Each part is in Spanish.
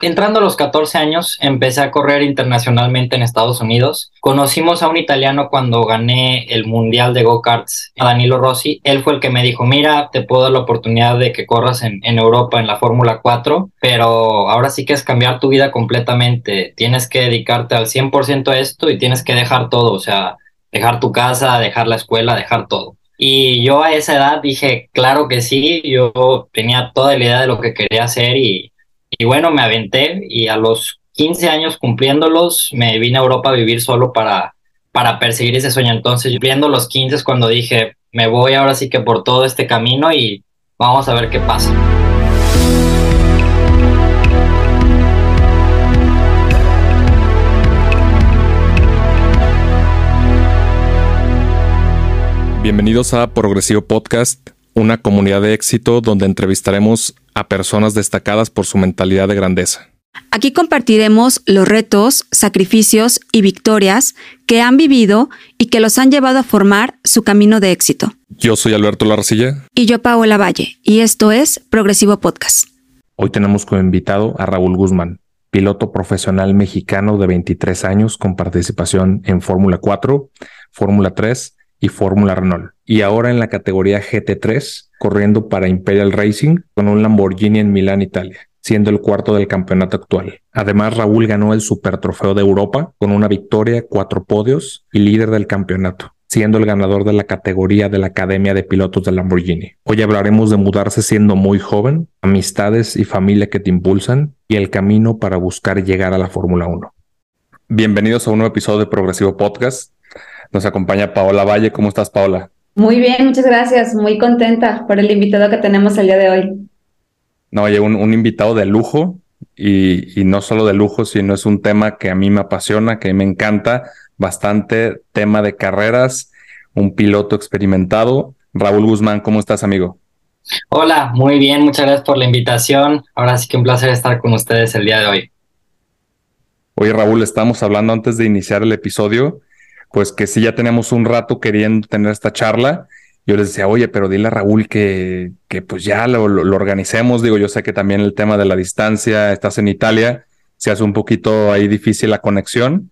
Entrando a los 14 años, empecé a correr internacionalmente en Estados Unidos. Conocimos a un italiano cuando gané el Mundial de Go-Karts, a Danilo Rossi. Él fue el que me dijo, mira, te puedo dar la oportunidad de que corras en, Europa en la Fórmula 4, pero ahora sí que es cambiar tu vida completamente. Tienes que dedicarte al 100% a esto y tienes que dejar todo, o sea, dejar tu casa, dejar la escuela, dejar todo. Y yo a esa edad dije, claro que sí, yo tenía toda la idea de lo que quería hacer y y bueno, me aventé y a los 15 años cumpliéndolos me vine a Europa a vivir solo para, para perseguir ese sueño. Entonces, cumpliendo los 15 es cuando dije, me voy ahora sí que por todo este camino y vamos a ver qué pasa. Bienvenidos a Progresivo Podcast, una comunidad de éxito donde entrevistaremos a personas destacadas por su mentalidad de grandeza. Aquí compartiremos los retos, sacrificios y victorias que han vivido y que los han llevado a formar su camino de éxito. Yo soy Alberto Larcilla. Y yo Paola Valle, y esto es Progresivo Podcast. Hoy tenemos como invitado a Raúl Guzmán, piloto profesional mexicano de 23 años con participación en Fórmula 4, Fórmula 3 y Fórmula Renault. Y ahora en la categoría GT3 corriendo para Imperial Racing con un Lamborghini en Milán, Italia, siendo el cuarto del campeonato actual. Además, Raúl ganó el Super Trofeo de Europa con una victoria, cuatro podios y líder del campeonato siendo el ganador de la categoría de la Academia de Pilotos de Lamborghini. Hoy hablaremos de mudarse siendo muy joven, amistades y familia que te impulsan y el camino para buscar llegar a la Fórmula 1. Bienvenidos a un nuevo episodio de Progresivo Podcast. Nos acompaña Paola Valle. ¿Cómo estás, Paola? Muy bien, muchas gracias. Muy contenta por el invitado que tenemos el día de hoy. No, oye, un, invitado de lujo y, y, no solo de lujo, sino es un tema que a mí me apasiona, que me encanta bastante, tema de carreras, un piloto experimentado. Raúl Guzmán, ¿cómo estás, amigo? Hola, muy bien, muchas gracias por la invitación. Ahora sí que un placer estar con ustedes el día de hoy. Oye, Raúl, estamos hablando antes de iniciar el episodio pues que sí ya tenemos un rato queriendo tener esta charla. Yo les decía, oye, pero dile a Raúl que, que pues ya lo, organicemos. Digo, yo sé que también el tema de la distancia, estás en Italia, se hace un poquito ahí difícil la conexión,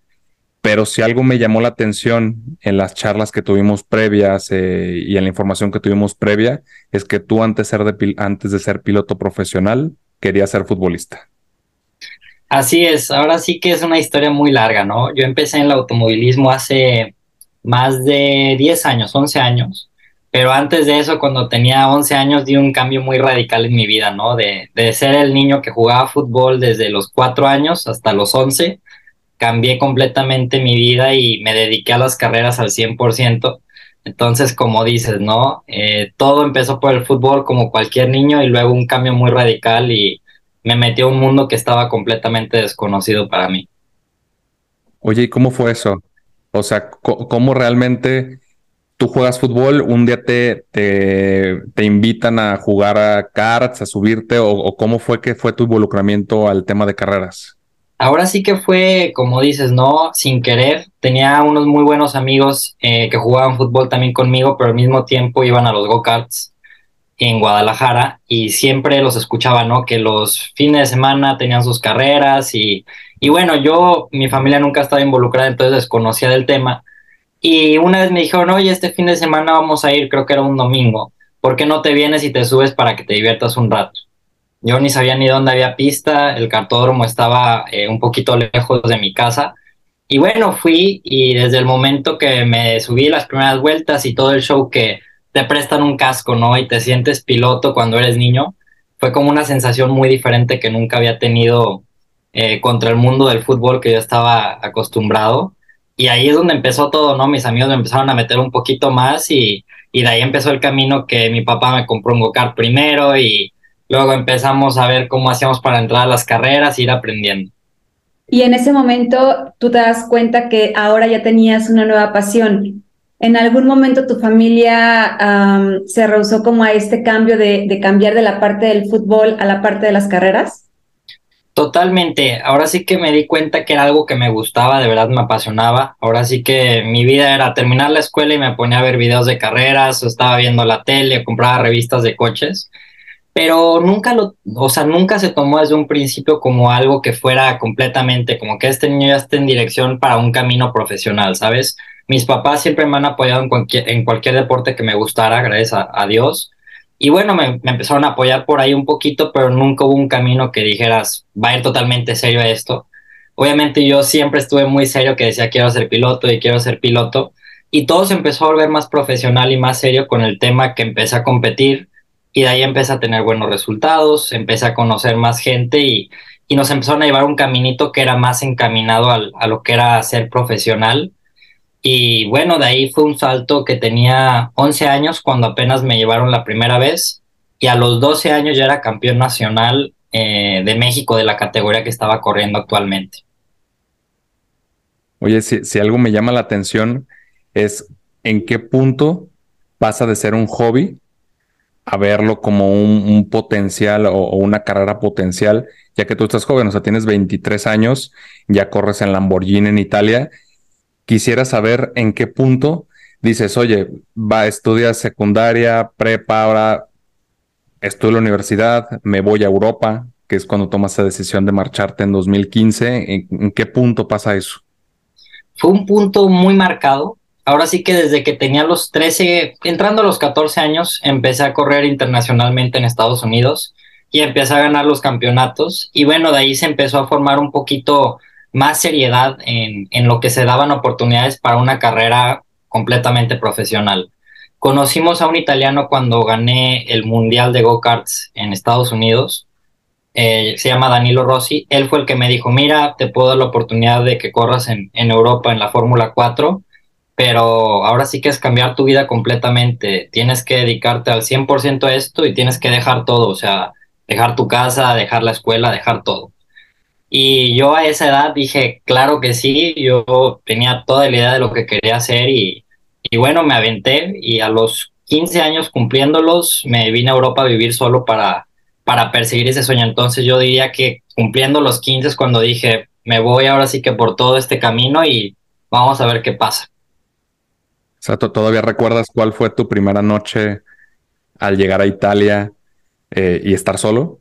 pero si algo me llamó la atención en las charlas que tuvimos previas eh, y en la información que tuvimos previa, es que tú antes, ser de, antes de ser piloto profesional querías ser futbolista. Así es, ahora sí que es una historia muy larga, ¿no? Yo empecé en el automovilismo hace más de 10 años, 11 años, pero antes de eso, cuando tenía 11 años, di un cambio muy radical en mi vida, ¿no? De, de ser el niño que jugaba fútbol desde los 4 años hasta los 11, cambié completamente mi vida y me dediqué a las carreras al 100%. Entonces, como dices, ¿no? Eh, todo empezó por el fútbol como cualquier niño y luego un cambio muy radical y me metió a un mundo que estaba completamente desconocido para mí. Oye, ¿y cómo fue eso? O sea, ¿cómo realmente tú juegas fútbol, un día te, te, invitan a jugar a cards, a subirte, o, cómo fue que fue tu involucramiento al tema de carreras? Ahora sí que fue, como dices, no, sin querer. Tenía unos muy buenos amigos eh, que jugaban fútbol también conmigo, pero al mismo tiempo iban a los go-karts en Guadalajara y siempre los escuchaba, ¿no? Que los fines de semana tenían sus carreras y, y bueno, yo, mi familia nunca estaba involucrada, entonces desconocía del tema. Y una vez me dijeron, oye, este fin de semana vamos a ir, creo que era un domingo, ¿por qué no te vienes y te subes para que te diviertas un rato? Yo ni sabía ni dónde había pista, el cartódromo estaba eh, un poquito lejos de mi casa. Y bueno, fui y desde el momento que me subí las primeras vueltas y todo el show que, te prestan un casco, ¿no? Y te sientes piloto cuando eres niño. Fue como una sensación muy diferente que nunca había tenido eh, contra el mundo del fútbol que yo estaba acostumbrado. Y ahí es donde empezó todo, ¿no? Mis amigos me empezaron a meter un poquito más y, y de ahí empezó el camino que mi papá me compró un go-kart primero y luego empezamos a ver cómo hacíamos para entrar a las carreras e ir aprendiendo. Y en ese momento tú te das cuenta que ahora ya tenías una nueva pasión. ¿En algún momento tu familia se rehusó como a este cambio de, cambiar de la parte del fútbol a la parte de las carreras? Totalmente. Ahora sí que me di cuenta que era algo que me gustaba, de verdad me apasionaba. Ahora sí que mi vida era terminar la escuela y me ponía a ver videos de carreras, o estaba viendo la tele, compraba revistas de coches. pero nunca lo, o sea, nunca se tomó desde un principio como algo que fuera completamente, como que este niño ya esté en dirección para un camino profesional, ¿sabes? Mis papás siempre me han apoyado en cualquier, deporte que me gustara, gracias a, Dios. Y bueno, me, empezaron a apoyar por ahí un poquito, pero nunca hubo un camino que dijeras, va a ir totalmente serio esto. Obviamente yo siempre estuve muy serio que decía quiero ser piloto y quiero ser piloto. Y todo se empezó a volver más profesional y más serio con el tema que empecé a competir y de ahí empecé a tener buenos resultados, empecé a conocer más gente y, y nos empezaron a llevar un caminito que era más encaminado al, a lo que era ser profesional y bueno, de ahí fue un salto que tenía 11 años cuando apenas me llevaron la primera vez y a los 12 años ya era campeón nacional eh, de México de la categoría que estaba corriendo actualmente. Oye, si, algo me llama la atención es en qué punto pasa de ser un hobby a verlo como un, potencial o, o, una carrera potencial, ya que tú estás joven, o sea, tienes 23 años, ya corres en Lamborghini en Italia quisiera saber en qué punto dices, oye, va, estudiar secundaria, prepa, ahora estudio en la universidad, me voy a Europa, que es cuando tomas esa decisión de marcharte en 2015. ¿En, qué punto pasa eso? Fue un punto muy marcado. Ahora sí que desde que tenía los 13, entrando a los 14 años, empecé a correr internacionalmente en Estados Unidos y empecé a ganar los campeonatos. Y bueno, de ahí se empezó a formar un poquito más seriedad en, en lo que se daban oportunidades para una carrera completamente profesional. Conocimos a un italiano cuando gané el Mundial de Go-Karts en Estados Unidos. Eh, se llama Danilo Rossi. Él fue el que me dijo, mira, te puedo dar la oportunidad de que corras en, en Europa en la Fórmula 4, pero ahora sí que es cambiar tu vida completamente. Tienes que dedicarte al 100% a esto y tienes que dejar todo, o sea, dejar tu casa, dejar la escuela, dejar todo. Y yo a esa edad dije, claro que sí, yo tenía toda la idea de lo que quería hacer y, y bueno, me aventé y a los 15 años cumpliéndolos me vine a Europa a vivir solo para, para perseguir ese sueño. Entonces yo diría que cumpliendo los 15 es cuando dije, me voy ahora sí que por todo este camino y vamos a ver qué pasa. ¿todavía recuerdas cuál fue tu primera noche al llegar a Italia eh, y estar solo?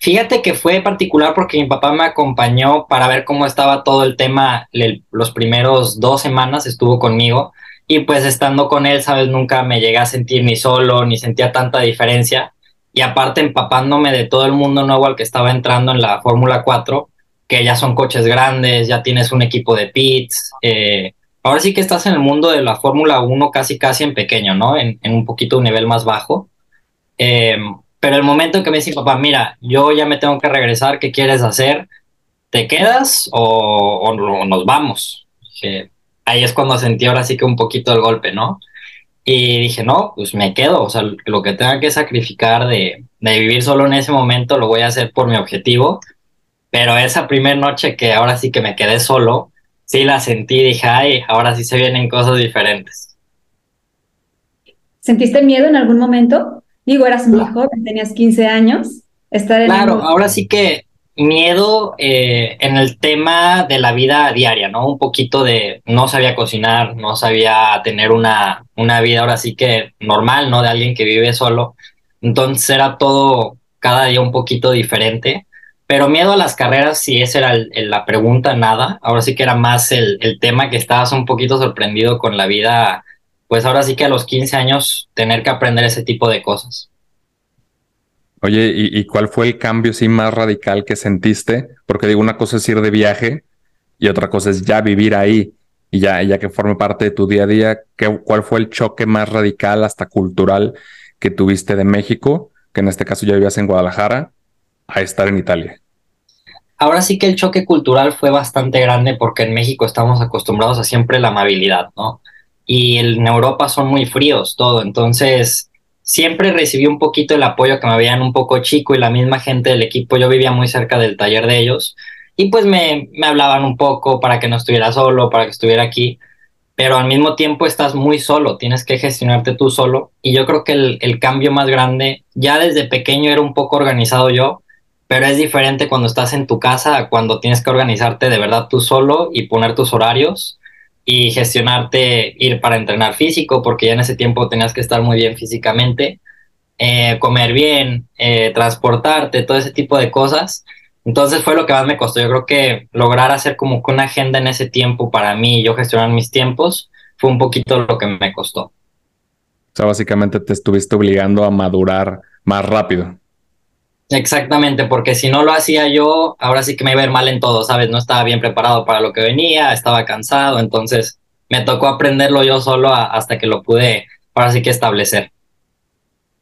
Fíjate que fue particular porque mi papá me acompañó para ver cómo estaba todo el tema. los primeros dos semanas estuvo conmigo y pues estando con él, sabes, nunca me llegué a sentir ni solo, ni sentía tanta diferencia. Y aparte empapándome de todo el mundo nuevo al que estaba entrando en la Fórmula 4, que ya son coches grandes, ya tienes un equipo de pits. Eh, ahora sí que estás en el mundo de la Fórmula 1 casi casi en pequeño, ¿no? En, un poquito un nivel más bajo. Eh, pero el momento en que me dice papá, mira, yo ya me tengo que regresar, ¿qué quieres hacer? ¿Te quedas o, nos vamos? ahí es cuando sentí ahora sí que un poquito el golpe, ¿no? Y dije, no, pues me quedo, o sea, lo que tenga que sacrificar de, de vivir solo en ese momento lo voy a hacer por mi objetivo. Pero esa primera noche que ahora sí que me quedé solo, sí la sentí, dije, ay, ahora sí se vienen cosas diferentes. ¿Sentiste miedo en algún momento? Digo, eras muy joven, tenías 15 años. Estar en claro, ahora sí que miedo eh, en el tema de la vida diaria, ¿no? Un poquito de no sabía cocinar, no sabía tener una, una vida ahora sí que normal, ¿no? De alguien que vive solo. Entonces era todo cada día un poquito diferente. Pero miedo a las carreras, si esa era la pregunta, nada. Ahora sí que era más el, el tema que estabas un poquito sorprendido con la vida pues ahora sí que a los 15 años tener que aprender ese tipo de cosas. Oye, ¿y, cuál fue el cambio sí más radical que sentiste? Porque digo, una cosa es ir de viaje y otra cosa es ya vivir ahí y ya, ya que forme parte de tu día a día. ¿qué, ¿Cuál fue el choque más radical hasta cultural que tuviste de México, que en este caso ya vivías en Guadalajara, a estar en Italia? Ahora sí que el choque cultural fue bastante grande porque en México estamos acostumbrados a siempre la amabilidad, ¿no? Y en Europa son muy fríos todo, entonces siempre recibí un poquito el apoyo que me veían un poco chico y la misma gente del equipo, yo vivía muy cerca del taller de ellos y pues me, me hablaban un poco para que no estuviera solo, para que estuviera aquí, pero al mismo tiempo estás muy solo, tienes que gestionarte tú solo y yo creo que el, el cambio más grande, ya desde pequeño era un poco organizado yo, pero es diferente cuando estás en tu casa cuando tienes que organizarte de verdad tú solo y poner tus horarios y gestionarte ir para entrenar físico, porque ya en ese tiempo tenías que estar muy bien físicamente. eh, comer bien, eh, transportarte, todo ese tipo de cosas. Entonces fue lo que más me costó. Yo creo que lograr hacer como que una agenda en ese tiempo para mí yo gestionar mis tiempos fue un poquito lo que me costó. O sea, básicamente te estuviste obligando a madurar más rápido. Exactamente, porque si no lo hacía yo, ahora sí que me iba a ir mal en todo, ¿sabes? No estaba bien preparado para lo que venía, estaba cansado, entonces me tocó aprenderlo yo solo hasta que lo pude, ahora sí que establecer.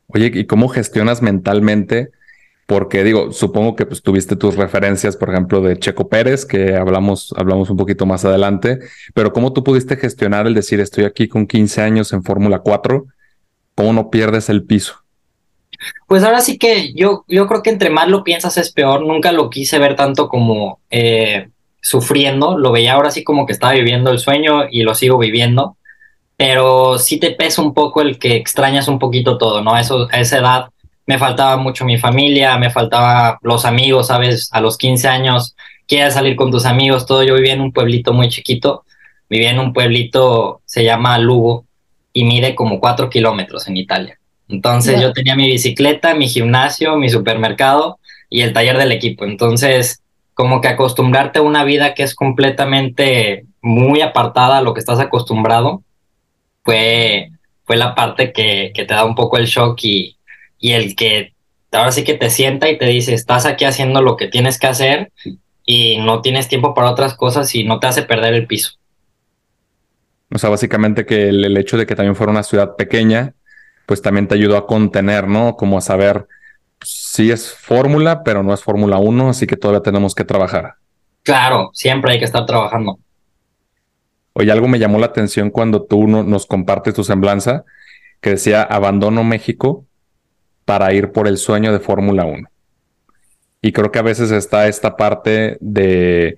Oye, ¿y cómo gestionas mentalmente? Porque digo, supongo que pues, tuviste tus referencias, por ejemplo, de Checo Pérez, que hablamos, hablamos un poquito más adelante, pero ¿cómo tú pudiste gestionar el decir, estoy aquí con 15 años en Fórmula 4? ¿Cómo no pierdes el piso? Pues ahora sí que yo, yo creo que entre más lo piensas es peor. Nunca lo quise ver tanto como eh, sufriendo. Lo veía ahora sí como que estaba viviendo el sueño y lo sigo viviendo. Pero sí te pesa un poco el que extrañas un poquito todo, ¿no? Eso, a esa edad me faltaba mucho mi familia, me faltaba los amigos, ¿sabes? A los 15 años quieres salir con tus amigos, todo. Yo vivía en un pueblito muy chiquito. Vivía en un pueblito, se llama Lugo, y mide como 4 kilómetros en Italia. Entonces yo tenía mi bicicleta, mi gimnasio, mi supermercado y el taller del equipo. Entonces, como que acostumbrarte a una vida que es completamente muy apartada a lo que estás acostumbrado, fue, fue la parte que, que te da un poco el shock y, y el que ahora sí que te sienta y te dice, estás aquí haciendo lo que tienes que hacer y no tienes tiempo para otras cosas y no te hace perder el piso. O sea, básicamente que el hecho de que también fuera una ciudad pequeña, pues también te ayudó a contener, ¿no? Como a saber, si es fórmula, pero no es Fórmula 1, así que todavía tenemos que trabajar. Claro, siempre hay que estar trabajando. Oye, algo me llamó la atención cuando tú nos compartes tu semblanza, que decía, abandono México para ir por el sueño de Fórmula 1. Y creo que a veces está esta parte de,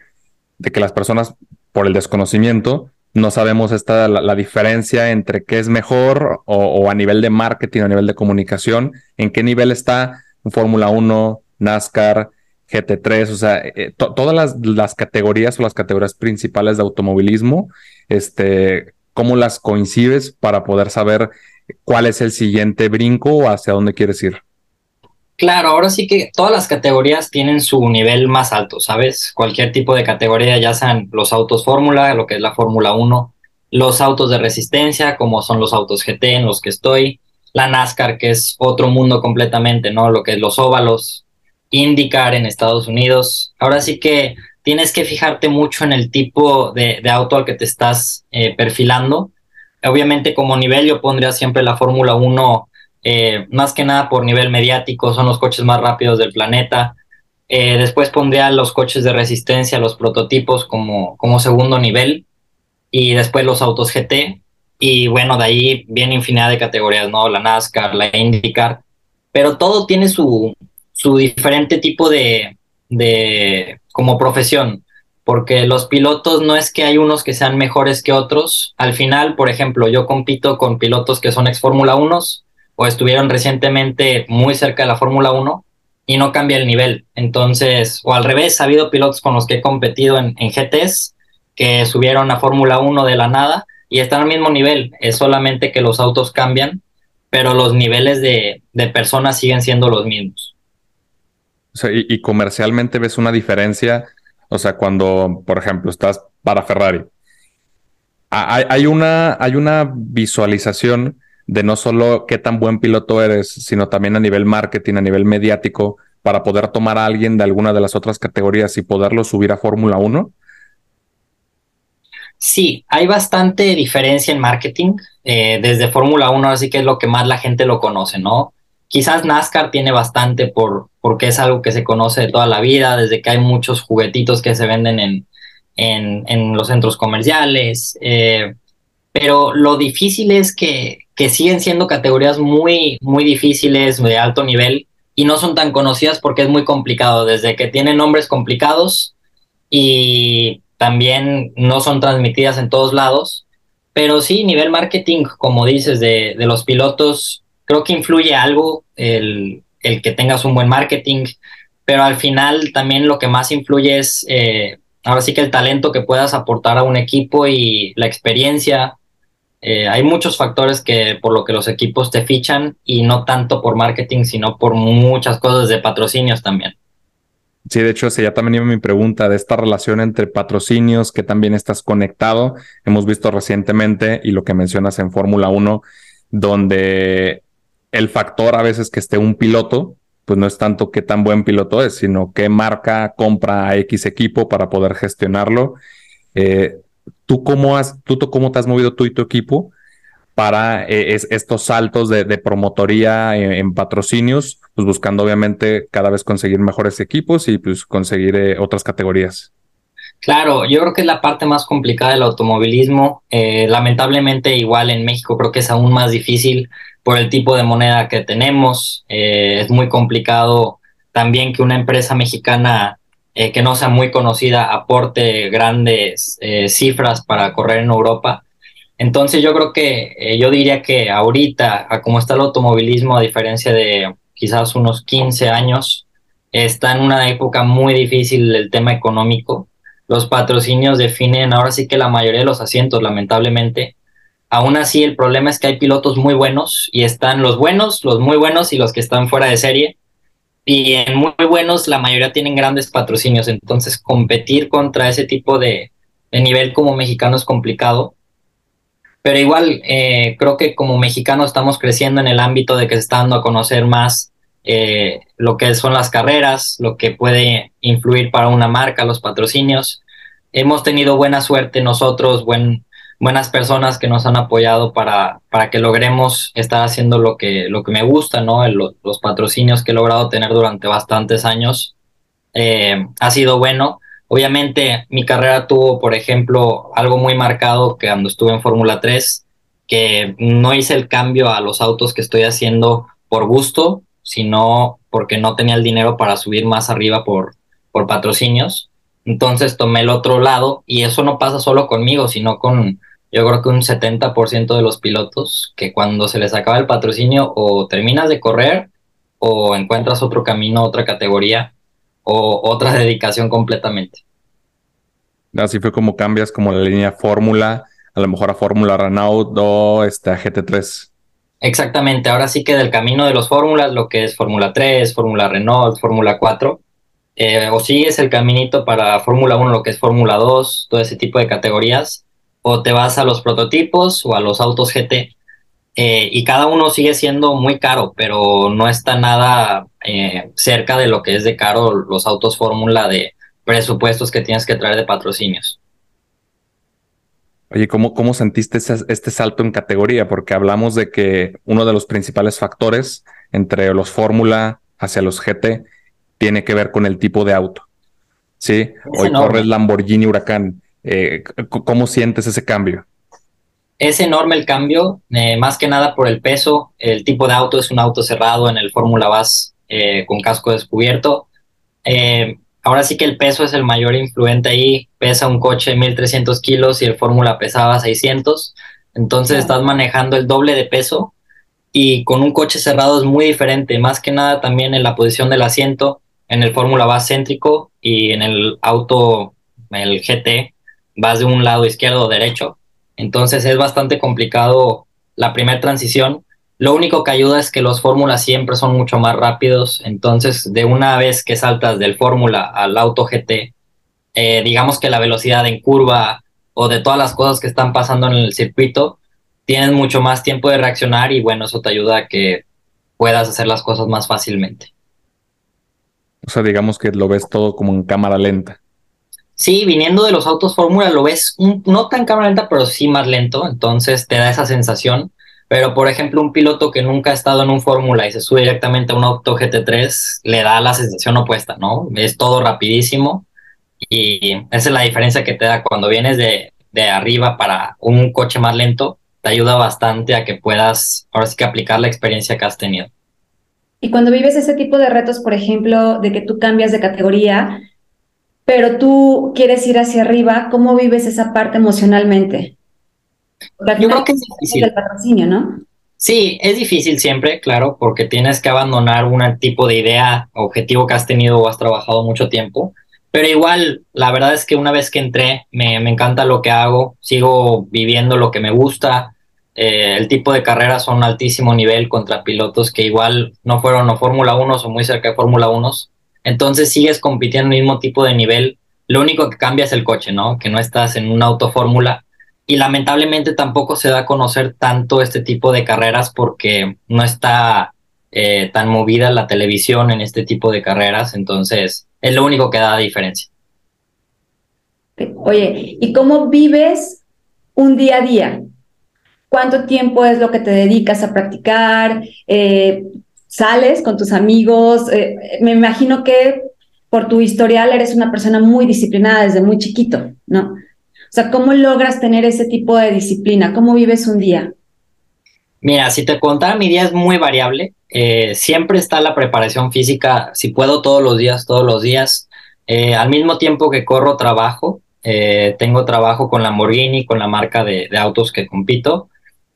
de que las personas, por el desconocimiento, no sabemos esta, la, diferencia entre qué es mejor o, a nivel de marketing, a nivel de comunicación, en qué nivel está Fórmula 1, NASCAR, GT3, o sea, eh, todas las, las, categorías o las categorías principales de automovilismo, este, cómo las coincides para poder saber cuál es el siguiente brinco o hacia dónde quieres ir. Claro, ahora sí que todas las categorías tienen su nivel más alto, ¿sabes? Cualquier tipo de categoría, ya sean los autos Fórmula, lo que es la Fórmula 1, los autos de resistencia, como son los autos GT en los que estoy, la NASCAR, que es otro mundo completamente, ¿no? Lo que es los óvalos, IndyCar en Estados Unidos. Ahora sí que tienes que fijarte mucho en el tipo de, auto al que te estás eh, perfilando. Obviamente como nivel yo pondría siempre la Fórmula 1 eh, más que nada por nivel mediático, son los coches más rápidos del planeta. Eh, después pondría los coches de resistencia, los prototipos como, como segundo nivel y después los autos GT. Y bueno, de ahí viene infinidad de categorías, ¿no? La NASCAR, la IndyCar, pero todo tiene su, su diferente tipo de, de, como profesión, porque los pilotos no es que hay unos que sean mejores que otros. Al final, por ejemplo, yo compito con pilotos que son ex Fórmula 1 o estuvieron recientemente muy cerca de la Fórmula 1 y no cambia el nivel. Entonces, o al revés, ha habido pilotos con los que he competido en, GTs que subieron a Fórmula 1 de la nada y están al mismo nivel. Es solamente que los autos cambian, pero los niveles de, de personas siguen siendo los mismos. Y, comercialmente ves una diferencia, o sea, cuando, por ejemplo, estás para Ferrari, hay una, hay una visualización de no solo qué tan buen piloto eres, sino también a nivel marketing, a nivel mediático, para poder tomar a alguien de alguna de las otras categorías y poderlo subir a Fórmula 1? Sí, hay bastante diferencia en marketing. Eh, desde Fórmula 1, así que es lo que más la gente lo conoce, ¿no? Quizás NASCAR tiene bastante por, porque es algo que se conoce de toda la vida, desde que hay muchos juguetitos que se venden en, en, los centros comerciales. Eh, pero lo difícil es que, que siguen siendo categorías muy, muy difíciles, de alto nivel, y no son tan conocidas porque es muy complicado, desde que tienen nombres complicados y también no son transmitidas en todos lados. Pero sí, nivel marketing, como dices, de, de los pilotos, creo que influye algo el, el, que tengas un buen marketing, pero al final también lo que más influye es, eh, ahora sí que el talento que puedas aportar a un equipo y la experiencia Eh, hay muchos factores que por lo que los equipos te fichan y no tanto por marketing, sino por muchas cosas de patrocinios también. Sí, de hecho, ya también iba mi pregunta de esta relación entre patrocinios, que también estás conectado. Hemos visto recientemente, y lo que mencionas en Fórmula 1, donde el factor a veces que esté un piloto, pues no es tanto qué tan buen piloto es, sino qué marca compra a X equipo para poder gestionarlo. Eh, ¿Tú cómo has, tú cómo te has movido tú y tu equipo para eh, estos saltos de, promotoría en, patrocinios, pues buscando obviamente cada vez conseguir mejores equipos y pues conseguir eh, otras categorías. Claro, yo creo que es la parte más complicada del automovilismo. Eh, lamentablemente igual en México creo que es aún más difícil por el tipo de moneda que tenemos. es muy complicado también que una empresa mexicana que no sea muy conocida aporte grandes cifras para correr en Europa entonces yo creo que eh, yo diría que ahorita, a como está el automovilismo, a diferencia de quizás unos 15 años, está en una época muy difícil el tema económico. Los patrocinios definen ahora sí que la mayoría de los asientos, lamentablemente. Aún así, el problema es que hay pilotos muy buenos y están los buenos, los muy buenos y los que están fuera de serie. Y en muy buenos, la mayoría tienen grandes patrocinios. Entonces, competir contra ese tipo de, de nivel como mexicano es complicado pero igual eh, creo que como mexicanos estamos creciendo en el ámbito de que se está dando a conocer más eh, lo que son las carreras, lo que puede influir para una marca, los patrocinios. Hemos tenido buena suerte nosotros, buen, buenas personas que nos han apoyado para, para que logremos estar haciendo lo que, lo que me gusta, ¿no? los patrocinios que he logrado tener durante bastantes años. Eh, ha sido bueno Obviamente mi carrera tuvo, por ejemplo, algo muy marcado que cuando estuve en Fórmula 3, que no hice el cambio a los autos que estoy haciendo por gusto, sino porque no tenía el dinero para subir más arriba por, por patrocinios. Entonces tomé el otro lado y eso no pasa solo conmigo, sino con yo creo que un 70% de los pilotos que cuando se les acaba el patrocinio o terminas de correr o encuentras otro camino, otra categoría o otra dedicación completamente. Así fue como cambias como la línea Fórmula, a lo mejor a Fórmula Renault o este, a GT3. Exactamente, ahora sí que del camino de los fórmulas, lo que es Fórmula 3, Fórmula Renault, Fórmula 4, eh, o sigues el caminito para Fórmula 1, lo que es Fórmula 2, todo ese tipo de categorías, o te vas a los prototipos o a los autos GT. Eh, y cada uno sigue siendo muy caro, pero no está nada eh, cerca de lo que es de caro los autos Fórmula de presupuestos que tienes que traer de patrocinios. Oye, ¿cómo, cómo sentiste este salto en categoría? Porque hablamos de que uno de los principales factores entre los Fórmula hacia los GT tiene que ver con el tipo de auto. Sí, hoy corres Lamborghini Huracán. Eh, ¿Cómo sientes ese cambio? Es enorme el cambio, eh, más que nada por el peso. El tipo de auto es un auto cerrado, en el Fórmula vas eh, con casco descubierto ahora sí que el peso es el mayor influente ahí. Pesa un coche 1300 kilos y el Fórmula pesaba 600. Entonces estás manejando el doble de peso y con un coche cerrado es muy diferente. Más que nada también en la posición del asiento. En el Fórmula vas céntrico y en el auto, el GT, vas de un lado izquierdo o derecho. Entonces es bastante complicado la primera transición lo único que ayuda es que los fórmulas siempre son mucho más rápidos, entonces de una vez que saltas del fórmula al auto GT, eh, digamos que la velocidad en curva o de todas las cosas que están pasando en el circuito, tienes mucho más tiempo de reaccionar y bueno, eso te ayuda a que puedas hacer las cosas más fácilmente. O sea, digamos que lo ves todo como en cámara lenta. Sí, viniendo de los autos fórmula lo ves no tan cámara lenta, pero sí más lento, entonces te da esa sensación pero, por ejemplo, un piloto que nunca ha estado en un Fórmula y se sube directamente a un Auto GT3 le da la sensación opuesta, ¿no? Es todo rapidísimo y esa es la diferencia que te da cuando vienes de, de arriba para un coche más lento, te ayuda bastante a que puedas ahora sí que aplicar la experiencia que has tenido. Y cuando vives ese tipo de retos, por ejemplo, de que tú cambias de categoría, pero tú quieres ir hacia arriba, ¿cómo vives esa parte emocionalmente? Yo creo que es difícil. El patrocinio, ¿no? Sí, es difícil siempre, claro, porque tienes que abandonar un tipo de idea, objetivo que has tenido o has trabajado mucho tiempo. Pero igual, la verdad es que una vez que entré, me, me encanta lo que hago, sigo viviendo lo que me gusta. Eh, el tipo de carreras son altísimo nivel contra pilotos que igual no fueron o Fórmula 1 o muy cerca de Fórmula 1. Entonces sigues compitiendo en el mismo tipo de nivel. Lo único que cambia es el coche, ¿no? Que no estás en una auto fórmula. Y lamentablemente tampoco se da a conocer tanto este tipo de carreras porque no está eh, tan movida la televisión en este tipo de carreras. Entonces es lo único que da diferencia. Oye, ¿y cómo vives un día a día? ¿Cuánto tiempo es lo que te dedicas a practicar? Eh, ¿Sales con tus amigos? Eh, me imagino que por tu historial eres una persona muy disciplinada desde muy chiquito, ¿no? O sea, ¿cómo logras tener ese tipo de disciplina? ¿Cómo vives un día? Mira, si te contara, mi día es muy variable. Eh, siempre está la preparación física, si puedo todos los días, todos los días. al mismo tiempo que corro, trabajo. tengo trabajo con Lamborghini, con la marca de autos que compito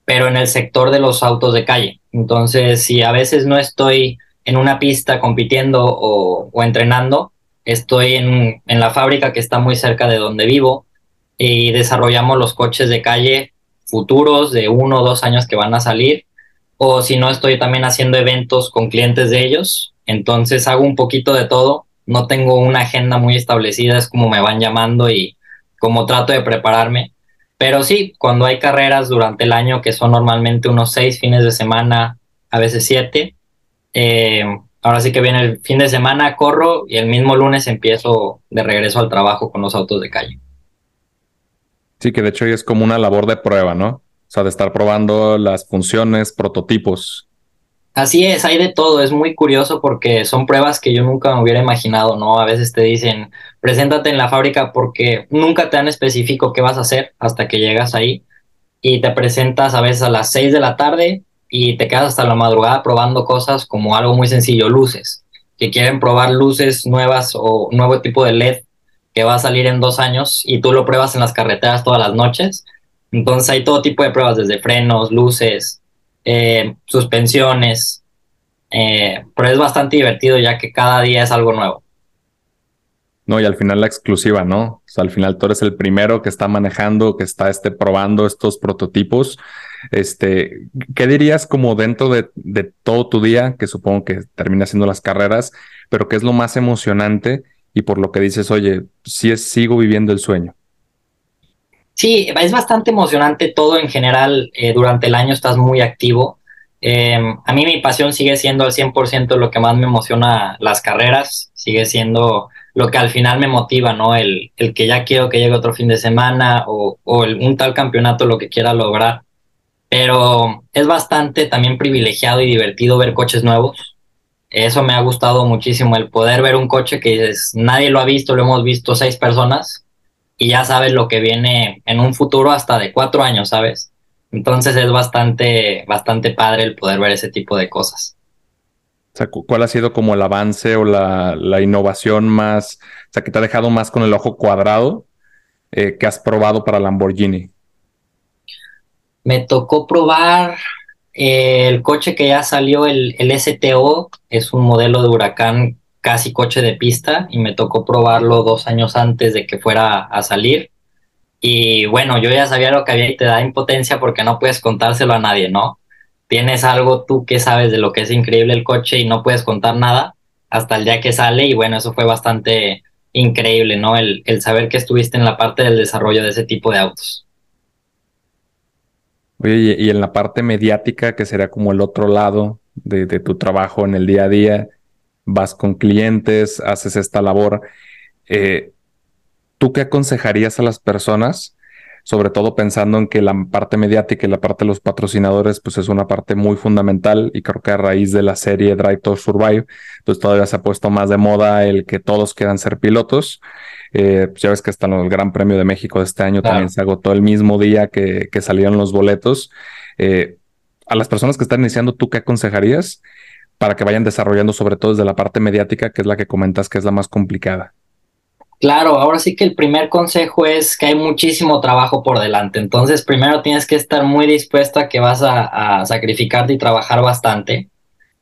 pero en el sector de los autos de calle. Entonces, si a veces no estoy en una pista compitiendo o, entrenando, estoy en, en, la fábrica que está muy cerca de donde vivo y desarrollamos los coches de calle futuros de uno o dos años que van a salir. O si no, estoy también haciendo eventos con clientes de ellos. Entonces hago un poquito de todo. No tengo una agenda muy establecida, es como me van llamando y como trato de prepararme. Pero sí, cuando hay carreras durante el año, que son normalmente unos seis fines de semana, a veces siete, eh, ahora sí que viene el fin de semana, corro y el mismo lunes empiezo de regreso al trabajo con los autos de calle. Sí, que de hecho es como una labor de prueba, ¿no? O sea, de estar probando las funciones, prototipos. Así es, hay de todo, es muy curioso porque son pruebas que yo nunca me hubiera imaginado, ¿no? A veces te dicen, preséntate en la fábrica porque nunca te dan específico qué vas a hacer hasta que llegas ahí y te presentas a veces a las 6 de la tarde y te quedas hasta la madrugada probando cosas como algo muy sencillo, luces, que quieren probar luces nuevas o nuevo tipo de LED que va a salir en dos años y tú lo pruebas en las carreteras todas las noches. Entonces hay todo tipo de pruebas, desde frenos, luces, eh, suspensiones, eh, pero es bastante divertido ya que cada día es algo nuevo. No, y al final la exclusiva, ¿no? Al final tú eres el primero que está manejando, que está este, probando estos prototipos. Este, ¿qué dirías como dentro de, de todo tu día, que supongo que termina siendo las carreras, pero qué es lo más emocionante y por lo que dices, oye, sí es, sigo viviendo el sueño? Sí, es bastante emocionante todo en general. Eh, durante el año estás muy activo. Em, a mí mi pasión sigue siendo al 100% lo que más me emociona las carreras, sigue siendo lo que al final me motiva, ¿no? El, el que ya quiero que llegue otro fin de semana o, o un tal campeonato, lo que quiera lograr. Pero es bastante también privilegiado y divertido ver coches nuevos. Eso me ha gustado muchísimo, el poder ver un coche que dices, nadie lo ha visto, lo hemos visto seis personas y ya sabes lo que viene en un futuro hasta de cuatro años, ¿sabes? Entonces es bastante, bastante padre el poder ver ese tipo de cosas. O sea, ¿cuál ha sido como el avance o la, la innovación más, o sea, que te ha dejado más con el ojo cuadrado eh, que has probado para Lamborghini? Me tocó probar eh, el coche que ya salió, el, el STO, es un modelo de huracán casi coche de pista y me tocó probarlo dos años antes de que fuera a salir. Y bueno, yo ya sabía lo que había y te da impotencia porque no puedes contárselo a nadie, ¿no? Tienes algo tú que sabes de lo que es increíble el coche y no puedes contar nada hasta el día que sale y bueno, eso fue bastante increíble, ¿no? El, el saber que estuviste en la parte del desarrollo de ese tipo de autos. Oye, y en la parte mediática, que sería como el otro lado de tu trabajo en el día a día, vas con clientes, haces esta labor. Eh, ¿Tú qué aconsejarías a las personas? Sobre todo pensando en que la parte mediática y la parte de los patrocinadores, pues es una parte muy fundamental y creo que a raíz de la serie Drive to Survive, pues todavía se ha puesto más de moda el que todos quieran ser pilotos. Eh, pues ya ves que hasta en el Gran Premio de México de este año también se agotó el mismo día que, que salieron los boletos. Eh, a las personas que están iniciando, ¿tú qué aconsejarías? Para que vayan desarrollando sobre todo desde la parte mediática, que es la que comentas que es la más complicada. Claro, ahora sí que el primer consejo es que hay muchísimo trabajo por delante. Entonces, primero tienes que estar muy dispuesto a que vas a, sacrificarte y trabajar bastante.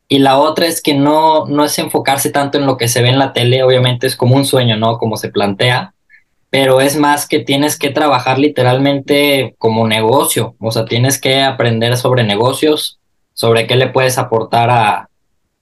Y la otra es que no, no es enfocarse tanto en lo que se ve en la tele, obviamente es como un sueño, ¿no? Como se plantea, pero es más que tienes que trabajar literalmente como negocio, o sea, tienes que aprender sobre negocios, sobre qué le puedes aportar a,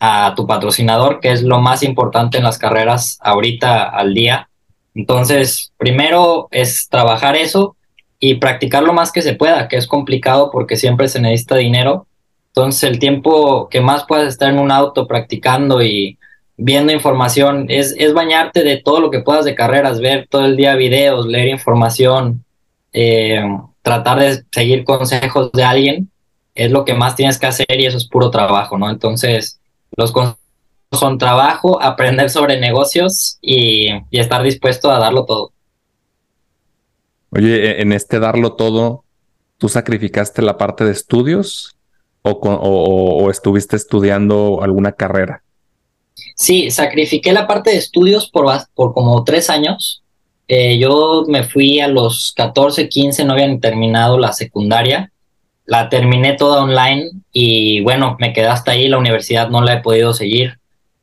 a tu patrocinador, que es lo más importante en las carreras ahorita al día. Entonces, primero es trabajar eso y practicar lo más que se pueda, que es complicado porque siempre se necesita dinero. Entonces, el tiempo que más puedas estar en un auto practicando y viendo información, es, es bañarte de todo lo que puedas de carreras, ver todo el día videos, leer información, eh, tratar de seguir consejos de alguien, es lo que más tienes que hacer y eso es puro trabajo, ¿no? Entonces, los consejos son trabajo, aprender sobre negocios y, y estar dispuesto a darlo todo. Oye, e, en este darlo todo, ¿tú sacrificaste la parte de estudios o, o, o estuviste estudiando alguna carrera? Sí, sacrifiqué la parte de estudios por, por como tres años. Eh, yo me fui a los 14, 15, no habían terminado la secundaria. La terminé toda online y bueno, me quedé hasta ahí. La universidad no la he podido seguir.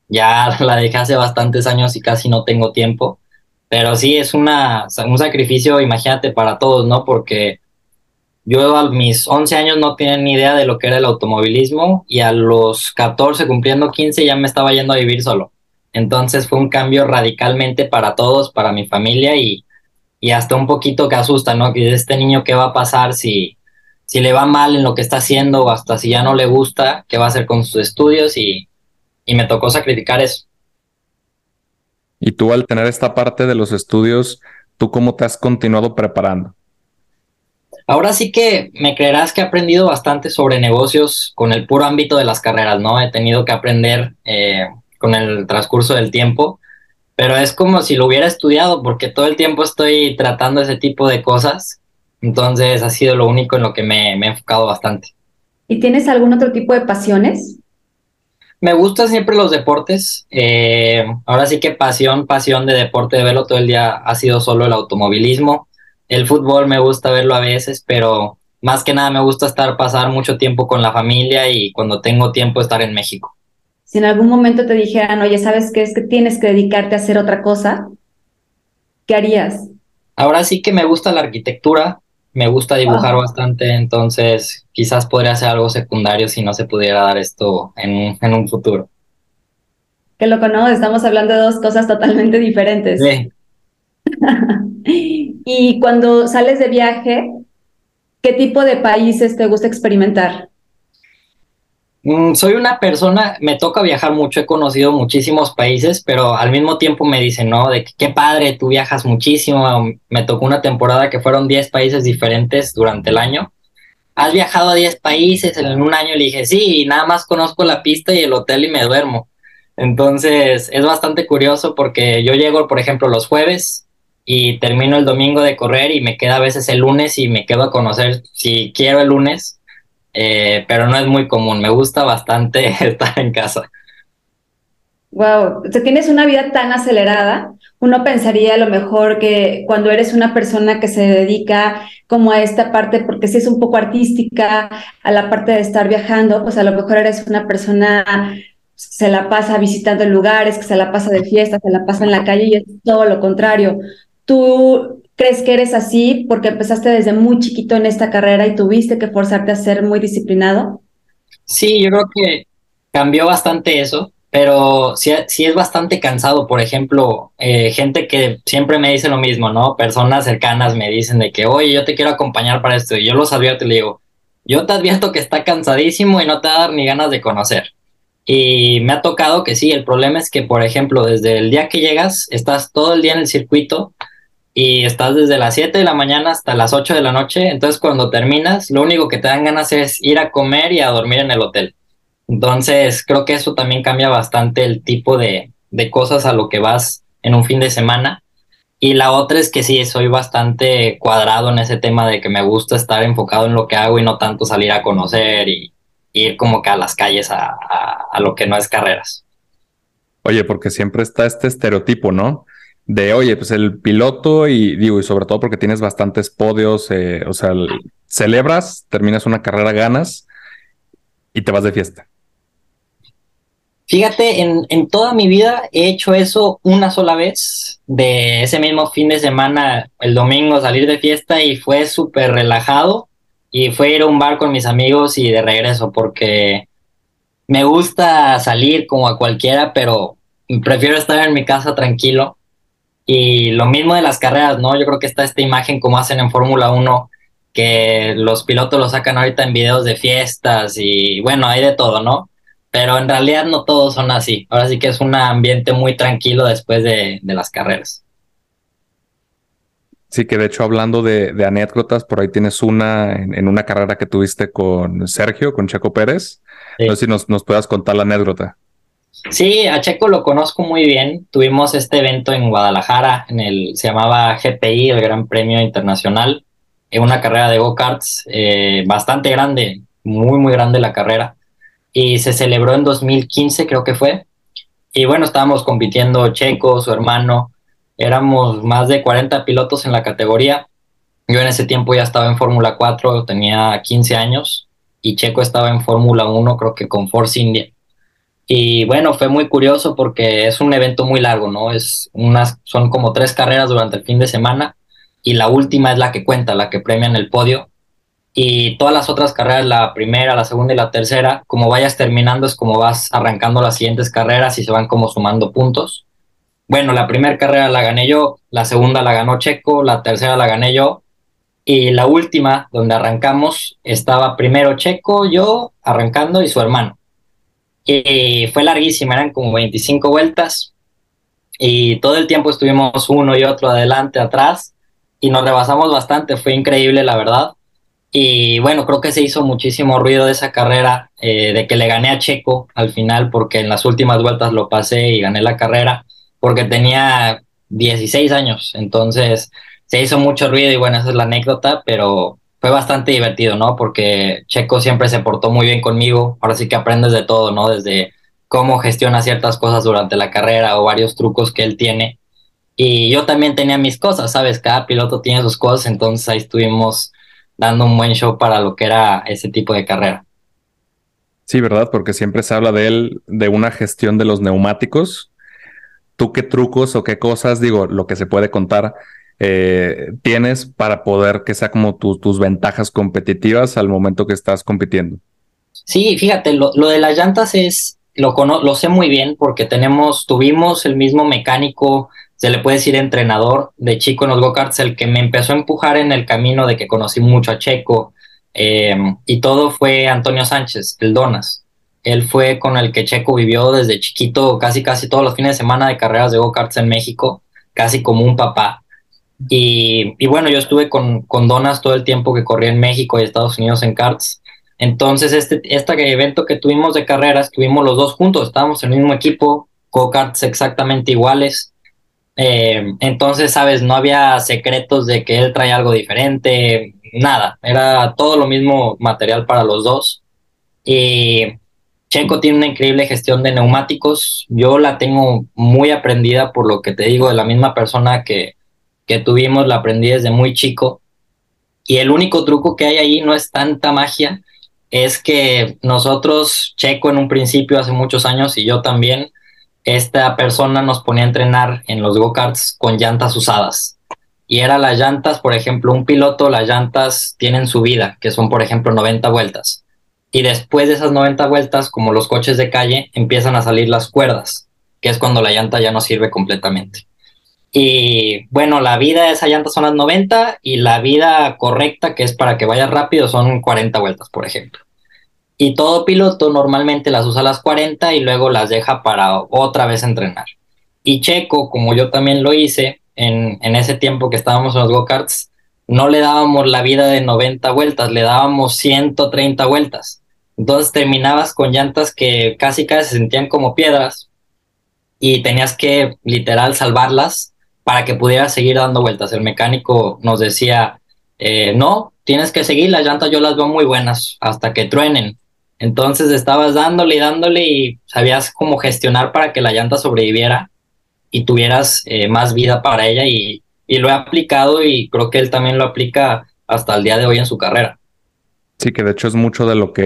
Ya la dejé hace bastantes años y casi no tengo tiempo. Pero sí, es una, un sacrificio, imagínate, para todos, ¿no? Porque yo a mis 11 años no tenía ni idea de lo que era el automovilismo y a los 14, cumpliendo 15, ya me estaba yendo a vivir solo. Entonces fue un cambio radicalmente para todos, para mi familia y, y hasta un poquito que asusta, ¿no? Que este niño, ¿qué va a pasar si, si le va mal en lo que está haciendo o hasta si ya no le gusta, qué va a hacer con sus estudios? Y, y me tocó sacrificar eso. Y tú al tener esta parte de los estudios, ¿tú cómo te has continuado preparando? Ahora sí que me creerás que he aprendido bastante sobre negocios con el puro ámbito de las carreras, ¿no? He tenido que aprender eh, con el transcurso del tiempo, pero es como si lo hubiera estudiado porque todo el tiempo estoy tratando ese tipo de cosas, entonces ha sido lo único en lo que me, me he enfocado bastante. ¿Y tienes algún otro tipo de pasiones? Me gustan siempre los deportes. Eh, ahora sí que pasión, pasión de deporte de verlo todo el día ha sido solo el automovilismo. El fútbol me gusta verlo a veces, pero más que nada me gusta estar, pasar mucho tiempo con la familia y cuando tengo tiempo estar en México. Si en algún momento te dijeran, oye, ¿sabes qué es que tienes que dedicarte a hacer otra cosa? ¿Qué harías? Ahora sí que me gusta la arquitectura, me gusta dibujar bastante, entonces quizás podría hacer algo secundario si no se pudiera dar esto en, en un futuro. Qué loco, ¿no? Estamos hablando de dos cosas totalmente diferentes. Sí. y cuando sales de viaje, ¿qué tipo de países te gusta experimentar? Mm, soy una persona, me toca viajar mucho, he conocido muchísimos países, pero al mismo tiempo me dicen, ¿no? De que qué padre, tú viajas muchísimo. Me tocó una temporada que fueron 10 países diferentes durante el año. ¿Has viajado a 10 países en un año? Le dije, sí, y nada más conozco la pista y el hotel y me duermo. Entonces es bastante curioso porque yo llego, por ejemplo, los jueves, y termino el domingo de correr y me queda a veces el lunes y me quedo a conocer si quiero el lunes, eh, pero no es muy común, me gusta bastante estar en casa. Wow, o tienes una vida tan acelerada, uno pensaría a lo mejor que cuando eres una persona que se dedica como a esta parte, porque si es un poco artística, a la parte de estar viajando, pues a lo mejor eres una persona se la pasa visitando lugares, que se la pasa de fiesta, se la pasa en la calle y es todo lo contrario. ¿Tú crees que eres así porque empezaste desde muy chiquito en esta carrera y tuviste que forzarte a ser muy disciplinado? Sí, yo creo que cambió bastante eso, pero sí, sí es bastante cansado. Por ejemplo, eh, gente que siempre me dice lo mismo, ¿no? Personas cercanas me dicen de que, oye, yo te quiero acompañar para esto. Y yo los advierto y le digo, yo te advierto que está cansadísimo y no te va ni ganas de conocer. Y me ha tocado que sí, el problema es que, por ejemplo, desde el día que llegas, estás todo el día en el circuito y estás desde las 7 de la mañana hasta las 8 de la noche, entonces cuando terminas, lo único que te dan ganas es ir a comer y a dormir en el hotel. Entonces, creo que eso también cambia bastante el tipo de, de cosas a lo que vas en un fin de semana. Y la otra es que sí, soy bastante cuadrado en ese tema de que me gusta estar enfocado en lo que hago y no tanto salir a conocer y ir como que a las calles a, a, a lo que no es carreras. Oye, porque siempre está este estereotipo, ¿no? De, oye, pues el piloto y digo, y sobre todo porque tienes bastantes podios, eh, o sea, celebras, terminas una carrera, ganas y te vas de fiesta. Fíjate, en, en toda mi vida he hecho eso una sola vez, de ese mismo fin de semana, el domingo, salir de fiesta y fue súper relajado y fue ir a un bar con mis amigos y de regreso, porque me gusta salir como a cualquiera, pero prefiero estar en mi casa tranquilo. Y lo mismo de las carreras, ¿no? Yo creo que está esta imagen como hacen en Fórmula 1, que los pilotos lo sacan ahorita en videos de fiestas y bueno, hay de todo, ¿no? Pero en realidad no todos son así. Ahora sí que es un ambiente muy tranquilo después de, de las carreras. Sí, que de hecho hablando de, de anécdotas, por ahí tienes una en, en, una carrera que tuviste con Sergio, con Checo Pérez. Sí. No sé si nos, nos puedas contar la anécdota. Sí, a Checo lo conozco muy bien. Tuvimos este evento en Guadalajara, en el, se llamaba GPI, el Gran Premio Internacional, en una carrera de go-karts eh, bastante grande, muy, muy grande la carrera. Y se celebró en 2015, creo que fue. Y bueno, estábamos compitiendo Checo, su hermano, éramos más de 40 pilotos en la categoría. Yo en ese tiempo ya estaba en Fórmula 4, tenía 15 años, y Checo estaba en Fórmula 1, creo que con Force India. Y bueno, fue muy curioso porque es un evento muy largo, ¿no? Es unas, son como tres carreras durante el fin de semana y la última es la que cuenta, la que premia en el podio. Y todas las otras carreras, la primera, la segunda y la tercera, como vayas terminando es como vas arrancando las siguientes carreras y se van como sumando puntos. Bueno, la primera carrera la gané yo, la segunda la ganó Checo, la tercera la gané yo y la última, donde arrancamos, estaba primero Checo, yo arrancando y su hermano. Y fue larguísima, eran como 25 vueltas y todo el tiempo estuvimos uno y otro adelante, atrás y nos rebasamos bastante, fue increíble la verdad. Y bueno, creo que se hizo muchísimo ruido de esa carrera, eh, de que le gané a Checo al final, porque en las últimas vueltas lo pasé y gané la carrera, porque tenía 16 años, entonces se hizo mucho ruido y bueno, esa es la anécdota, pero fue bastante divertido, ¿no? Porque Checo siempre se portó muy bien conmigo. Ahora sí que aprendes de todo, ¿no? Desde cómo gestiona ciertas cosas durante la carrera o varios trucos que él tiene. Y yo también tenía mis cosas, ¿sabes? Cada piloto tiene sus cosas, entonces ahí estuvimos dando un buen show para lo que era ese tipo de carrera. Sí, ¿verdad? Porque siempre se habla de él, de una gestión de los neumáticos. ¿Tú qué trucos o qué cosas, digo, lo que se puede contar, eh, tienes para poder que sea como tu, tus ventajas competitivas al momento que estás compitiendo? Sí, fíjate, lo, lo de las llantas es, lo, lo sé muy bien porque tenemos, tuvimos el mismo mecánico, se le puede decir entrenador de chico en los go-karts, el que me empezó a empujar en el camino de que conocí mucho a Checo eh, y todo fue Antonio Sánchez, el Donas. Él fue con el que Checo vivió desde chiquito, casi casi todos los fines de semana de carreras de go-karts en México, casi como un papá. Y, y, bueno, yo estuve con, con Donas todo el tiempo que corrí en México y Estados Unidos en karts. Entonces, este, este evento que tuvimos de carreras, estuvimos los dos juntos, estábamos en el mismo equipo, co-karts exactamente iguales. Eh, entonces, sabes, no había secretos de que él traía algo diferente, nada, era todo lo mismo material para los dos. Y Checo tiene una increíble gestión de neumáticos, yo la tengo muy aprendida por lo que te digo de la misma persona que, que tuvimos la aprendí desde muy chico. Y el único truco que hay ahí no es tanta magia, es que nosotros, Checo en un principio hace muchos años y yo también, esta persona nos ponía a entrenar en los go-karts con llantas usadas. Y era las llantas, por ejemplo, un piloto, las llantas tienen su vida, que son, por ejemplo, 90 vueltas. Y después de esas 90 vueltas, como los coches de calle, empiezan a salir las cuerdas, que es cuando la llanta ya no sirve completamente. Y bueno, la vida de esa llanta son las 90 y la vida correcta, que es para que vaya rápido, son 40 vueltas, por ejemplo. Y todo piloto normalmente las usa las 40 y luego las deja para otra vez entrenar. Y Checo, como yo también lo hice en, en ese tiempo que estábamos en los go-karts, no le dábamos la vida de 90 vueltas, le dábamos 130 vueltas. Entonces terminabas con llantas que casi casi se sentían como piedras y tenías que literal salvarlas para que pudiera seguir dando vueltas. El mecánico nos decía, eh, no, tienes que seguir, las llantas yo las veo muy buenas hasta que truenen. Entonces estabas dándole y dándole y sabías cómo gestionar para que la llanta sobreviviera y tuvieras eh, más vida para ella y, y lo he aplicado y creo que él también lo aplica hasta el día de hoy en su carrera. Sí, que de hecho es mucho de lo que,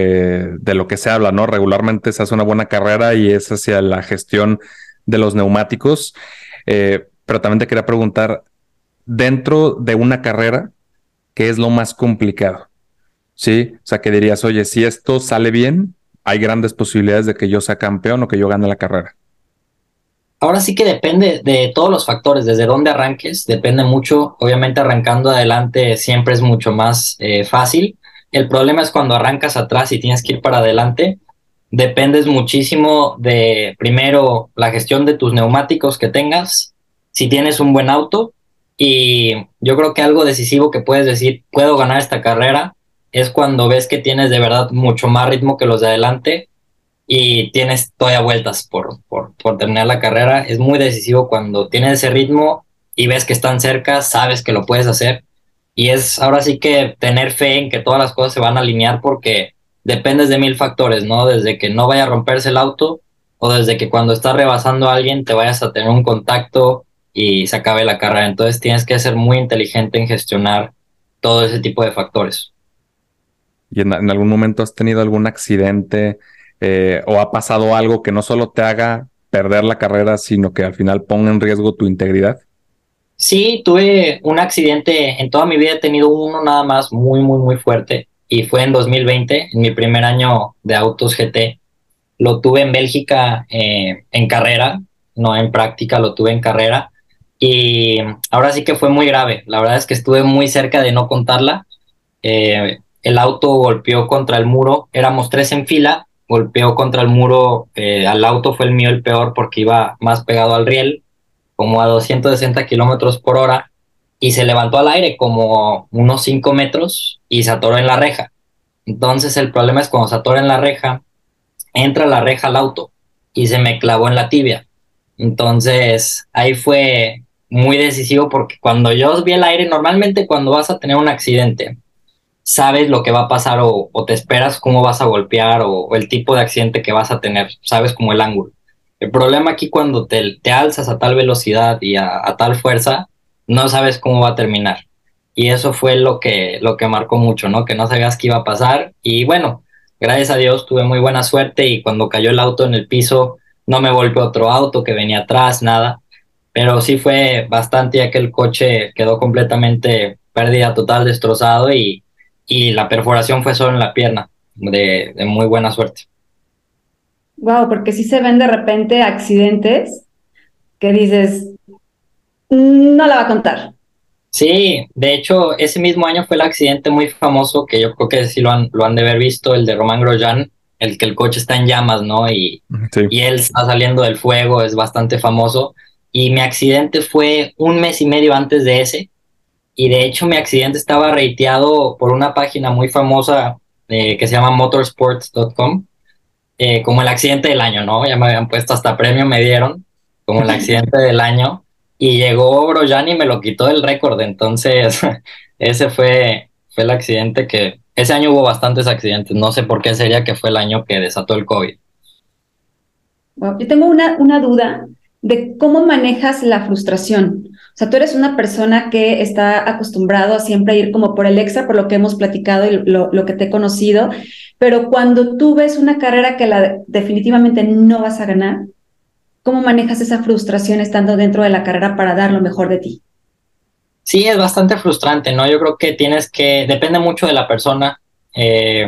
de lo que se habla, ¿no? Regularmente se hace una buena carrera y es hacia la gestión de los neumáticos. Eh, pero también te quería preguntar, dentro de una carrera, ¿qué es lo más complicado? Sí, o sea, que dirías, oye, si esto sale bien, hay grandes posibilidades de que yo sea campeón o que yo gane la carrera. Ahora sí que depende de todos los factores, desde dónde arranques, depende mucho. Obviamente arrancando adelante siempre es mucho más eh, fácil. El problema es cuando arrancas atrás y tienes que ir para adelante. Dependes muchísimo de, primero, la gestión de tus neumáticos que tengas, si tienes un buen auto. Y yo creo que algo decisivo que puedes decir, puedo ganar esta carrera, es cuando ves que tienes de verdad mucho más ritmo que los de adelante y tienes todavía vueltas por, por, por terminar la carrera. Es muy decisivo cuando tienes ese ritmo y ves que están cerca, sabes que lo puedes hacer. Y es ahora sí que tener fe en que todas las cosas se van a alinear porque dependes de mil factores, ¿no? Desde que no vaya a romperse el auto o desde que cuando estás rebasando a alguien te vayas a tener un contacto y se acabe la carrera. Entonces tienes que ser muy inteligente en gestionar todo ese tipo de factores. ¿Y en, en algún momento has tenido algún accidente? Eh, o ha pasado algo que no solo te haga perder la carrera, sino que al final ponga en riesgo tu integridad? Sí, tuve un accidente, en toda mi vida he tenido uno nada más muy, muy, muy fuerte y fue en 2020, en mi primer año de autos GT. Lo tuve en Bélgica eh, en carrera, no en práctica, lo tuve en carrera y ahora sí que fue muy grave. La verdad es que estuve muy cerca de no contarla. Eh, el auto golpeó contra el muro, éramos tres en fila golpeó contra el muro, eh, al auto fue el mío el peor porque iba más pegado al riel, como a 260 kilómetros por hora, y se levantó al aire como unos 5 metros y se atoró en la reja. Entonces el problema es cuando se atora en la reja, entra la reja al auto y se me clavó en la tibia. Entonces ahí fue muy decisivo porque cuando yo vi el aire, normalmente cuando vas a tener un accidente, sabes lo que va a pasar o, te esperas cómo vas a golpear o, el tipo de accidente que vas a tener, sabes como el ángulo. El problema aquí cuando te, alzas a tal velocidad y a, tal fuerza, no sabes cómo va a terminar. Y eso fue lo que, lo que marcó mucho, ¿no? Que no sabías qué iba a pasar. Y bueno, gracias a Dios tuve muy buena suerte y cuando cayó el auto en el piso, no me golpeó otro auto que venía atrás, nada. Pero sí fue bastante ya que el coche quedó completamente pérdida total, destrozado y, y la perforación fue solo en la pierna, de, muy buena suerte. Wow, porque sí se ven de repente accidentes que dices, no la va a contar. Sí, de hecho, ese mismo año fue el accidente muy famoso que yo creo que sí lo han, lo han de haber visto, el de Román Grosjean, el que el coche está en llamas, ¿no? Y, y él está saliendo del fuego, es bastante famoso. Y mi accidente fue un mes y medio antes de ese, y de hecho mi accidente estaba rateado por una página muy famosa eh, que se llama motorsports.com eh, como el accidente del año, ¿no? Ya me habían puesto hasta premio, me dieron como el accidente del año. Y llegó Grosjean y me lo quitó del récord, entonces ese fue, fue el accidente que, ese año hubo bastantes accidentes, no sé por qué sería que fue el año que desató el COVID. yo tengo una, una duda de cómo manejas la frustración. O sea, tú eres una persona que está acostumbrado a siempre ir como por el extra, por lo que hemos platicado y lo, que te he conocido, pero cuando tú ves una carrera que la, definitivamente no vas a ganar, ¿cómo manejas esa frustración estando dentro de la carrera para dar lo mejor de ti? Sí, es bastante frustrante, ¿no? Yo creo que tienes que, depende mucho de la persona. Eh,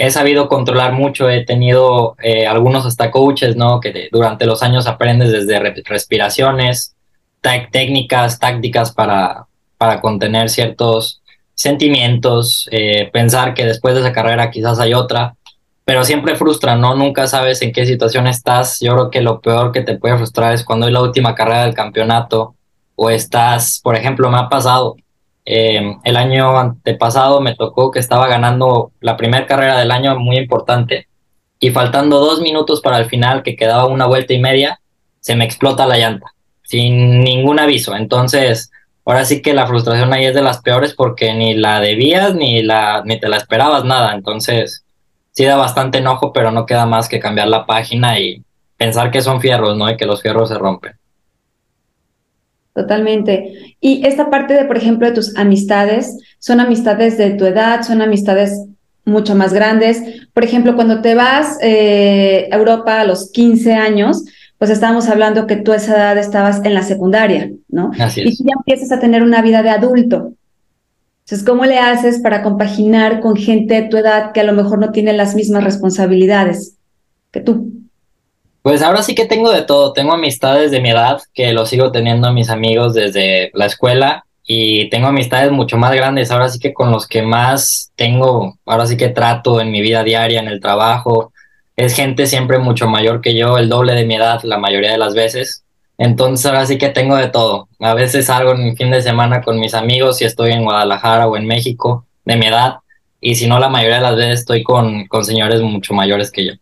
he sabido controlar mucho, he tenido eh, algunos hasta coaches, ¿no? Que durante los años aprendes desde respiraciones, técnicas, tácticas para, para contener ciertos sentimientos, eh, pensar que después de esa carrera quizás hay otra, pero siempre frustra, ¿no? Nunca sabes en qué situación estás. Yo creo que lo peor que te puede frustrar es cuando hay la última carrera del campeonato o estás, por ejemplo, me ha pasado, eh, el año antepasado me tocó que estaba ganando la primera carrera del año muy importante y faltando dos minutos para el final, que quedaba una vuelta y media, se me explota la llanta, sin ningún aviso. Entonces, ahora sí que la frustración ahí es de las peores porque ni la debías ni, la, ni te la esperabas nada. Entonces, sí da bastante enojo, pero no queda más que cambiar la página y pensar que son fierros, ¿no? Y que los fierros se rompen. Totalmente. Y esta parte de, por ejemplo, de tus amistades, ¿son amistades de tu edad? ¿Son amistades mucho más grandes. Por ejemplo, cuando te vas eh, a Europa a los 15 años, pues estábamos hablando que tú a esa edad estabas en la secundaria, ¿no? Así Y es. tú ya empiezas a tener una vida de adulto. Entonces, ¿cómo le haces para compaginar con gente de tu edad que a lo mejor no tiene las mismas responsabilidades que tú? Pues ahora sí que tengo de todo. Tengo amistades de mi edad que lo sigo teniendo a mis amigos desde la escuela y tengo amistades mucho más grandes. Ahora sí que con los que más tengo, ahora sí que trato en mi vida diaria, en el trabajo, es gente siempre mucho mayor que yo, el doble de mi edad la mayoría de las veces. Entonces ahora sí que tengo de todo. A veces salgo en mi fin de semana con mis amigos si estoy en Guadalajara o en México de mi edad y si no la mayoría de las veces estoy con, con señores mucho mayores que yo.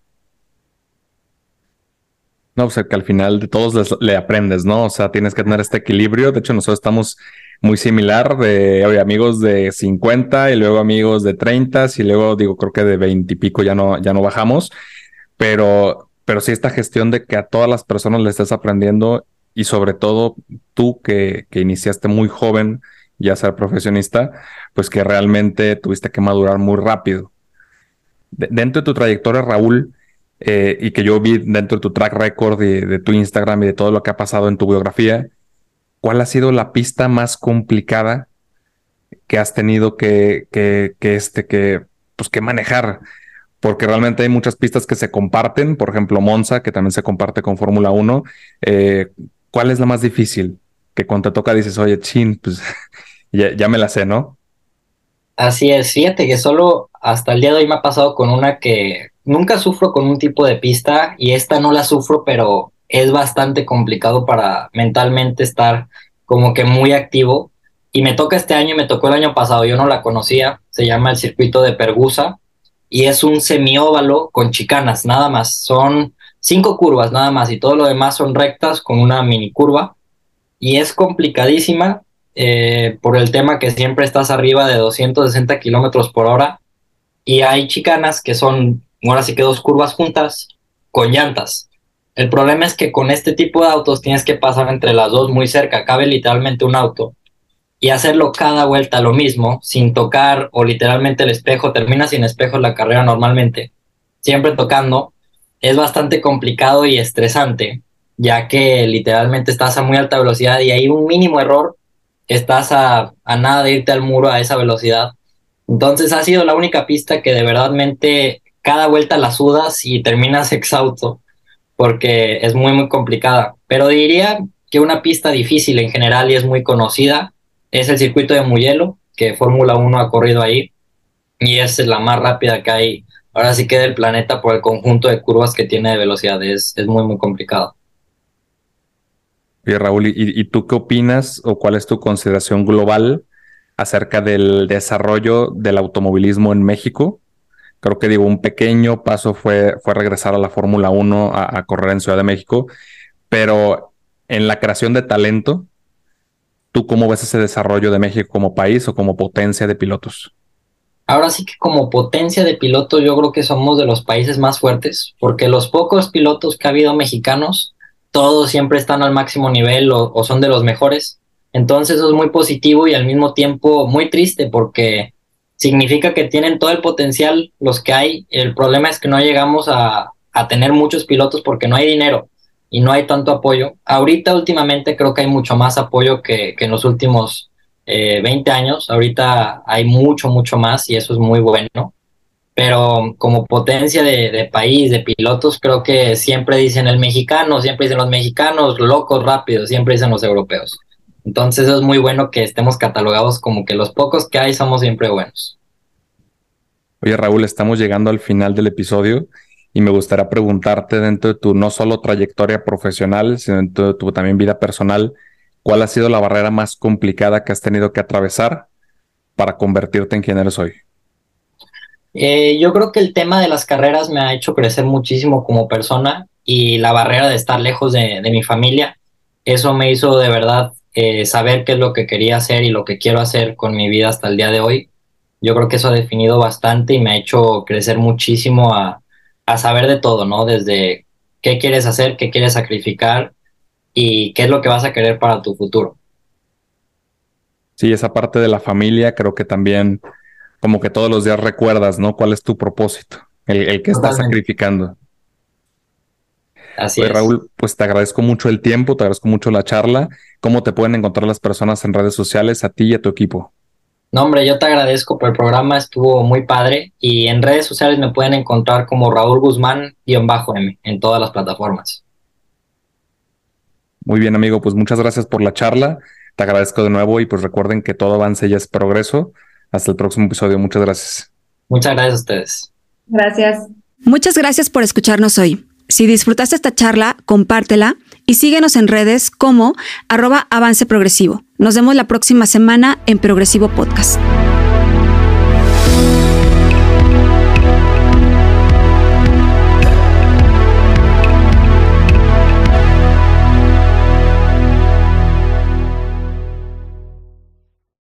No, sea, que al final de todos les- le aprendes, ¿no? O sea, tienes que tener este equilibrio. De hecho, nosotros estamos muy similar de oye, amigos de 50 y luego amigos de 30 y luego digo, creo que de 20 y pico ya no, ya no bajamos. Pero, pero sí esta gestión de que a todas las personas le estés aprendiendo y sobre todo tú que, que iniciaste muy joven ya ser profesionista, pues que realmente tuviste que madurar muy rápido. De- dentro de tu trayectoria, Raúl, eh, y que yo vi dentro de tu track record y de tu Instagram y de todo lo que ha pasado en tu biografía, ¿cuál ha sido la pista más complicada que has tenido que, que, que, este, que, pues, que manejar? Porque realmente hay muchas pistas que se comparten, por ejemplo, Monza, que también se comparte con Fórmula 1. Eh, ¿Cuál es la más difícil? Que cuando te toca dices, oye, chin, pues ya, ya me la sé, ¿no? Así es, fíjate que solo hasta el día de hoy me ha pasado con una que nunca sufro con un tipo de pista y esta no la sufro, pero es bastante complicado para mentalmente estar como que muy activo. Y me toca este año y me tocó el año pasado, yo no la conocía, se llama el circuito de Pergusa y es un semióvalo con chicanas, nada más. Son cinco curvas nada más y todo lo demás son rectas con una mini curva y es complicadísima eh, por el tema que siempre estás arriba de 260 kilómetros por hora y hay chicanas que son, ahora sí que dos curvas juntas con llantas. El problema es que con este tipo de autos tienes que pasar entre las dos muy cerca, cabe literalmente un auto y hacerlo cada vuelta lo mismo, sin tocar o literalmente el espejo, termina sin espejo la carrera normalmente, siempre tocando, es bastante complicado y estresante, ya que literalmente estás a muy alta velocidad y hay un mínimo error, estás a, a nada de irte al muro a esa velocidad. Entonces ha sido la única pista que de verdadmente cada vuelta la sudas y terminas exhausto, porque es muy, muy complicada. Pero diría que una pista difícil en general y es muy conocida es el circuito de Mugello, que Fórmula 1 ha corrido ahí y es la más rápida que hay. Ahora sí que del planeta por el conjunto de curvas que tiene de velocidad. Es, es muy, muy complicado. Oye, Raúl, ¿y, ¿y tú qué opinas o cuál es tu consideración global acerca del desarrollo del automovilismo en México? Creo que digo, un pequeño paso fue, fue regresar a la Fórmula 1 a, correr en Ciudad de México, pero en la creación de talento, ¿tú cómo ves ese desarrollo de México como país o como potencia de pilotos? Ahora sí que como potencia de pilotos yo creo que somos de los países más fuertes, porque los pocos pilotos que ha habido mexicanos, todos siempre están al máximo nivel o, o son de los mejores. Entonces eso es muy positivo y al mismo tiempo muy triste porque significa que tienen todo el potencial los que hay. El problema es que no llegamos a, a tener muchos pilotos porque no hay dinero y no hay tanto apoyo. Ahorita últimamente creo que hay mucho más apoyo que, que en los últimos eh, 20 años. Ahorita hay mucho, mucho más y eso es muy bueno. Pero como potencia de, de, país, de pilotos, creo que siempre dicen el mexicano, siempre dicen los mexicanos, locos, rápidos, siempre dicen los europeos. Entonces es muy bueno que estemos catalogados como que los pocos que hay somos siempre buenos. Oye Raúl, estamos llegando al final del episodio y me gustaría preguntarte dentro de tu no solo trayectoria profesional, sino dentro de tu también vida personal, ¿cuál ha sido la barrera más complicada que has tenido que atravesar para convertirte en quien eres hoy? Eh, yo creo que el tema de las carreras me ha hecho crecer muchísimo como persona y la barrera de estar lejos de, de mi familia, eso me hizo de verdad eh, saber qué es lo que quería hacer y lo que quiero hacer con mi vida hasta el día de hoy. Yo creo que eso ha definido bastante y me ha hecho crecer muchísimo a, a saber de todo, ¿no? Desde qué quieres hacer, qué quieres sacrificar y qué es lo que vas a querer para tu futuro. Sí, esa parte de la familia creo que también como que todos los días recuerdas, ¿no? ¿Cuál es tu propósito? El, que estás sacrificando. Así es. Raúl, pues te agradezco mucho el tiempo, te agradezco mucho la charla. ¿Cómo te pueden encontrar las personas en redes sociales, a ti y a tu equipo? No, hombre, yo te agradezco por el programa, estuvo muy padre y en redes sociales me pueden encontrar como Raúl Guzmán-M en todas las plataformas. Muy bien, amigo, pues muchas gracias por la charla. Te agradezco de nuevo y pues recuerden que todo avance ya es progreso. Hasta el próximo episodio. Muchas gracias. Muchas gracias a ustedes. Gracias. Muchas gracias por escucharnos hoy. Si disfrutaste esta charla, compártela y síguenos en redes como arroba avance progresivo. Nos vemos la próxima semana en Progresivo Podcast.